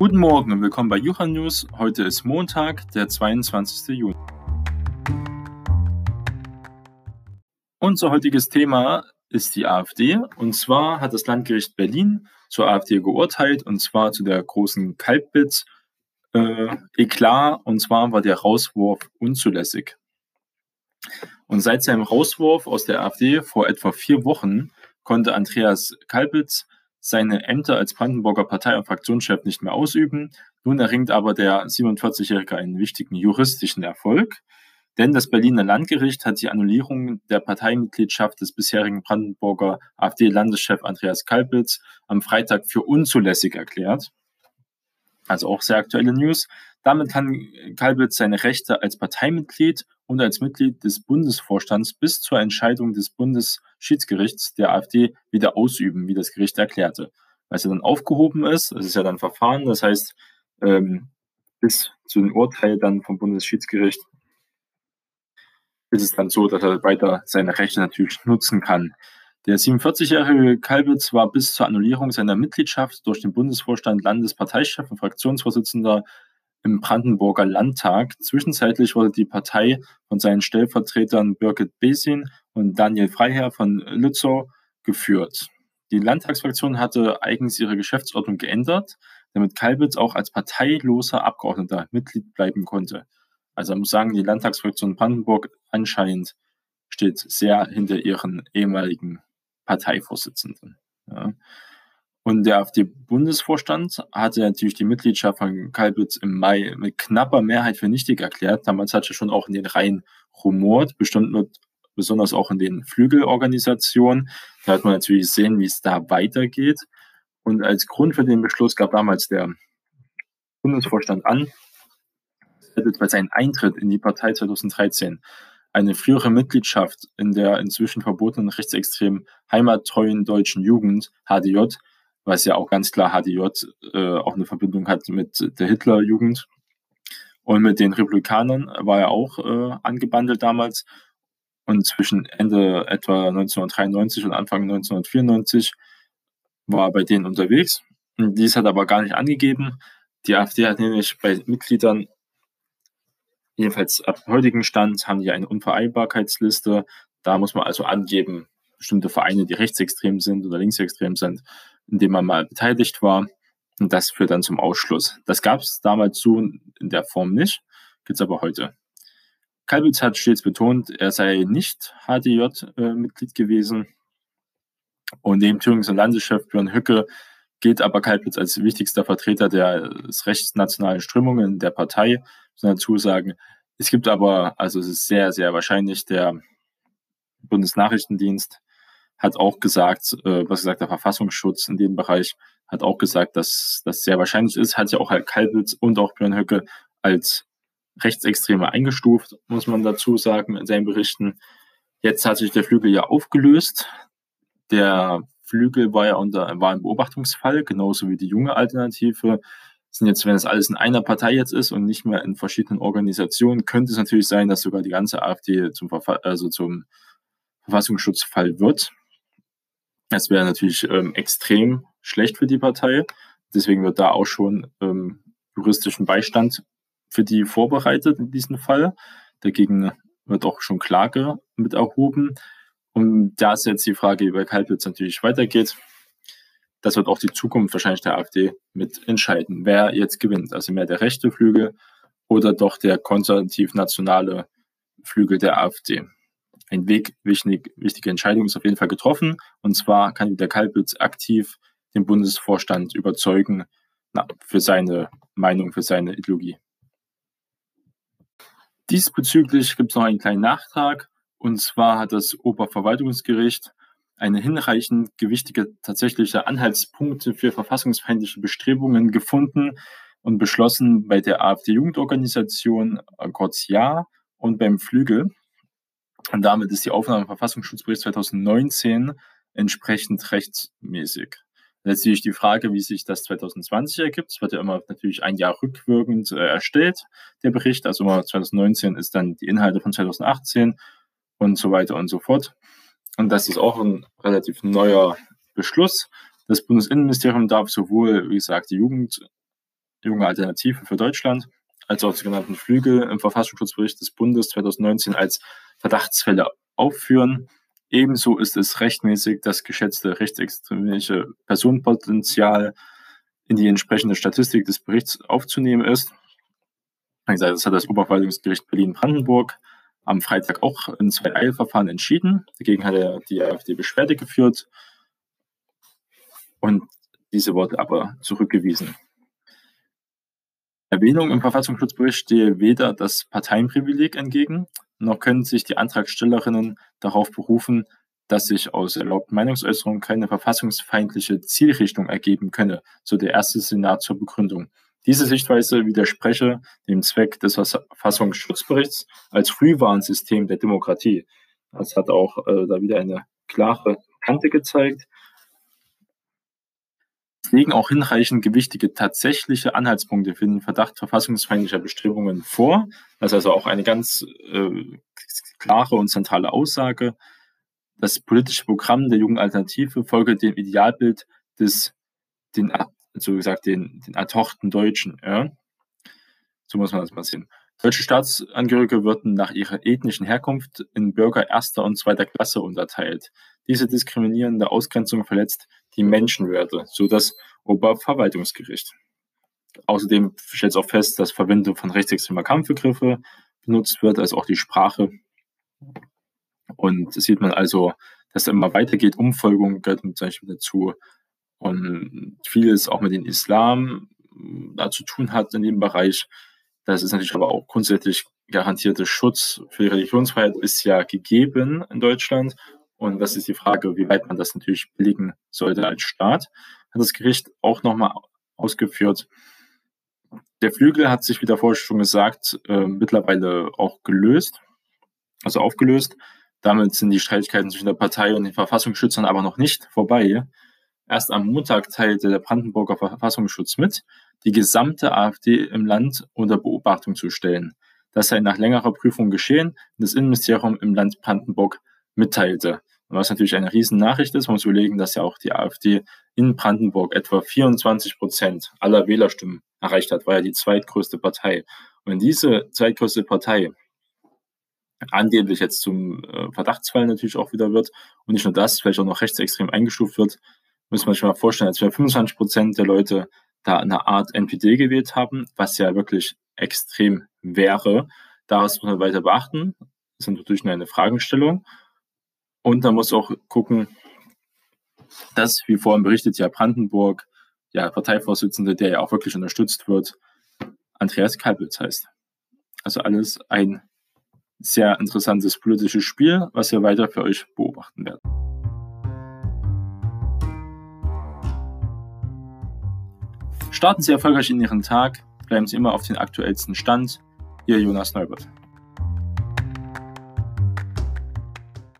Guten Morgen und willkommen bei Jucha News. Heute ist Montag, der 22. Juni. Unser heutiges Thema ist die AfD. Und zwar hat das Landgericht Berlin zur AfD geurteilt, und zwar zu der großen Kalbitz äh, Eklat. Und zwar war der Rauswurf unzulässig. Und seit seinem Rauswurf aus der AfD vor etwa vier Wochen konnte Andreas Kalbitz seine Ämter als Brandenburger Partei- und Fraktionschef nicht mehr ausüben. Nun erringt aber der 47-Jährige einen wichtigen juristischen Erfolg, denn das Berliner Landgericht hat die Annullierung der Parteimitgliedschaft des bisherigen Brandenburger AfD-Landeschef Andreas Kalbitz am Freitag für unzulässig erklärt. Also auch sehr aktuelle News. Damit kann Kalbitz seine Rechte als Parteimitglied und als Mitglied des Bundesvorstands bis zur Entscheidung des Bundesschiedsgerichts der AfD wieder ausüben, wie das Gericht erklärte. Weil es ja dann aufgehoben ist, das ist ja dann Verfahren, das heißt, ähm, bis zu dem Urteil dann vom Bundesschiedsgericht ist es dann so, dass er weiter seine Rechte natürlich nutzen kann. Der 47-jährige Kalbitz war bis zur Annullierung seiner Mitgliedschaft durch den Bundesvorstand Landesparteichef und Fraktionsvorsitzender im Brandenburger Landtag. Zwischenzeitlich wurde die Partei von seinen Stellvertretern Birgit Besin und Daniel Freiherr von Lützow geführt. Die Landtagsfraktion hatte eigens ihre Geschäftsordnung geändert, damit Kalbitz auch als parteiloser Abgeordneter Mitglied bleiben konnte. Also man muss sagen, die Landtagsfraktion Brandenburg anscheinend steht sehr hinter ihren ehemaligen Parteivorsitzenden. Ja. Und der AfD-Bundesvorstand hatte natürlich die Mitgliedschaft von Kalbitz im Mai mit knapper Mehrheit für nichtig erklärt. Damals hat er schon auch in den Reihen rumort, bestimmt wird besonders auch in den Flügelorganisationen. Da hat man natürlich sehen, wie es da weitergeht. Und als Grund für den Beschluss gab damals der Bundesvorstand an, bei seinem Eintritt in die Partei 2013 eine frühere Mitgliedschaft in der inzwischen verbotenen rechtsextremen heimattreuen deutschen Jugend, HDJ, was ja auch ganz klar HDJ äh, auch eine Verbindung hat mit der Hitlerjugend. Und mit den Republikanern war er auch äh, angebandelt damals. Und zwischen Ende etwa 1993 und Anfang 1994 war er bei denen unterwegs. Und dies hat aber gar nicht angegeben. Die AfD hat nämlich bei Mitgliedern Jedenfalls ab heutigen Stand haben die eine Unvereinbarkeitsliste. Da muss man also angeben, bestimmte Vereine, die rechtsextrem sind oder linksextrem sind, in denen man mal beteiligt war. Und das führt dann zum Ausschluss. Das gab es damals so in der Form nicht, gibt es aber heute. Kalbitz hat stets betont, er sei nicht HDJ-Mitglied äh, gewesen. Und neben Thürings und Landeschef Björn Hücke gilt aber Kalbitz als wichtigster Vertreter der rechtsnationalen Strömungen der Partei dazu sagen. Es gibt aber, also es ist sehr, sehr wahrscheinlich, der Bundesnachrichtendienst hat auch gesagt, äh, was gesagt, der Verfassungsschutz in dem Bereich hat auch gesagt, dass das sehr wahrscheinlich ist, hat ja auch Herr Kalbitz und auch Björn Höcke als Rechtsextreme eingestuft, muss man dazu sagen, in seinen Berichten. Jetzt hat sich der Flügel ja aufgelöst. Der Flügel war ja unter, war ein Beobachtungsfall, genauso wie die junge Alternative sind jetzt, wenn es alles in einer Partei jetzt ist und nicht mehr in verschiedenen Organisationen, könnte es natürlich sein, dass sogar die ganze AfD zum, Verfa also zum Verfassungsschutzfall wird. Das wäre natürlich ähm, extrem schlecht für die Partei. Deswegen wird da auch schon ähm, juristischen Beistand für die vorbereitet in diesem Fall. Dagegen wird auch schon Klage mit erhoben. Und da ist jetzt die Frage, wie bei Kalbitz natürlich weitergeht das wird auch die Zukunft wahrscheinlich der AfD mit entscheiden, wer jetzt gewinnt. Also mehr der rechte Flügel oder doch der konservativ-nationale Flügel der AfD. Ein Weg, wichtig, wichtige Entscheidung ist auf jeden Fall getroffen. Und zwar kann der Kalbitz aktiv den Bundesvorstand überzeugen na, für seine Meinung, für seine Ideologie. Diesbezüglich gibt es noch einen kleinen Nachtrag. Und zwar hat das Oberverwaltungsgericht eine hinreichend gewichtige tatsächliche Anhaltspunkte für verfassungsfeindliche Bestrebungen gefunden und beschlossen bei der AfD-Jugendorganisation äh, kurz Ja und beim Flügel. Und damit ist die Aufnahme im Verfassungsschutzbericht 2019 entsprechend rechtsmäßig. Letztlich die Frage, wie sich das 2020 ergibt. Es wird ja immer natürlich ein Jahr rückwirkend äh, erstellt, der Bericht. Also immer 2019 ist dann die Inhalte von 2018 und so weiter und so fort. Und das ist auch ein relativ neuer Beschluss. Das Bundesinnenministerium darf sowohl, wie gesagt, die Jugend Junge Alternative für Deutschland, als auch die sogenannten Flügel im Verfassungsschutzbericht des Bundes 2019 als Verdachtsfälle aufführen. Ebenso ist es rechtmäßig, das geschätzte rechtsextremistische Personenpotenzial in die entsprechende Statistik des Berichts aufzunehmen ist. Das hat das Oberverwaltungsgericht Berlin-Brandenburg am Freitag auch in zwei Eilverfahren entschieden. Dagegen hat er die AfD Beschwerde geführt und diese wurde aber zurückgewiesen. Erwähnung im Verfassungsschutzbericht stehe weder das Parteienprivileg entgegen, noch können sich die Antragstellerinnen darauf berufen, dass sich aus erlaubten Meinungsäußerungen keine verfassungsfeindliche Zielrichtung ergeben könne, so der erste Senat zur Begründung. Diese Sichtweise widerspreche dem Zweck des Verfassungsschutzberichts als Frühwarnsystem der Demokratie. Das hat auch äh, da wieder eine klare Kante gezeigt. Es liegen auch hinreichend gewichtige tatsächliche Anhaltspunkte für den Verdacht verfassungsfeindlicher Bestrebungen vor. Das ist also auch eine ganz äh, klare und zentrale Aussage. Das politische Programm der Jungen Alternative folge dem Idealbild des den so gesagt, den, den ertochten Deutschen. Ja? So muss man das mal sehen. Deutsche Staatsangehörige würden nach ihrer ethnischen Herkunft in Bürger erster und zweiter Klasse unterteilt. Diese diskriminierende Ausgrenzung verletzt die Menschenwerte, so das Oberverwaltungsgericht. Außerdem stellt es auch fest, dass Verwendung von rechtsextremer Kampfbegriffe benutzt wird, als auch die Sprache. Und das sieht man also, dass es immer weitergeht. Umfolgung gehört zum Beispiel dazu und vieles auch mit dem Islam hm, da zu tun hat in dem Bereich. Das ist natürlich aber auch grundsätzlich garantierte Schutz für die Religionsfreiheit ist ja gegeben in Deutschland. Und das ist die Frage, wie weit man das natürlich billigen sollte als Staat. Hat das Gericht auch nochmal ausgeführt. Der Flügel hat sich, wie davor schon gesagt, äh, mittlerweile auch gelöst, also aufgelöst. Damit sind die Streitigkeiten zwischen der Partei und den Verfassungsschützern aber noch nicht vorbei. Erst am Montag teilte der Brandenburger Verfassungsschutz mit, die gesamte AfD im Land unter Beobachtung zu stellen. Das sei nach längerer Prüfung geschehen und das Innenministerium im Land Brandenburg mitteilte. Und was natürlich eine Riesennachricht ist, man muss überlegen, dass ja auch die AfD in Brandenburg etwa 24 Prozent aller Wählerstimmen erreicht hat, war ja die zweitgrößte Partei. Und wenn diese zweitgrößte Partei angeblich jetzt zum äh, Verdachtsfall natürlich auch wieder wird und nicht nur das, vielleicht auch noch rechtsextrem eingestuft wird, muss man sich mal vorstellen, als wir 25 Prozent der Leute da eine Art NPD gewählt haben, was ja wirklich extrem wäre. Daraus muss man weiter beachten. Das ist natürlich nur eine Fragestellung. Und man muss auch gucken, dass, wie vorhin berichtet, ja Brandenburg, ja Parteivorsitzende, der ja auch wirklich unterstützt wird, Andreas Kalbitz heißt. Also alles ein sehr interessantes politisches Spiel, was wir weiter für euch beobachten werden. Starten Sie erfolgreich in Ihren Tag, bleiben Sie immer auf den aktuellsten Stand. Ihr Jonas Neubert.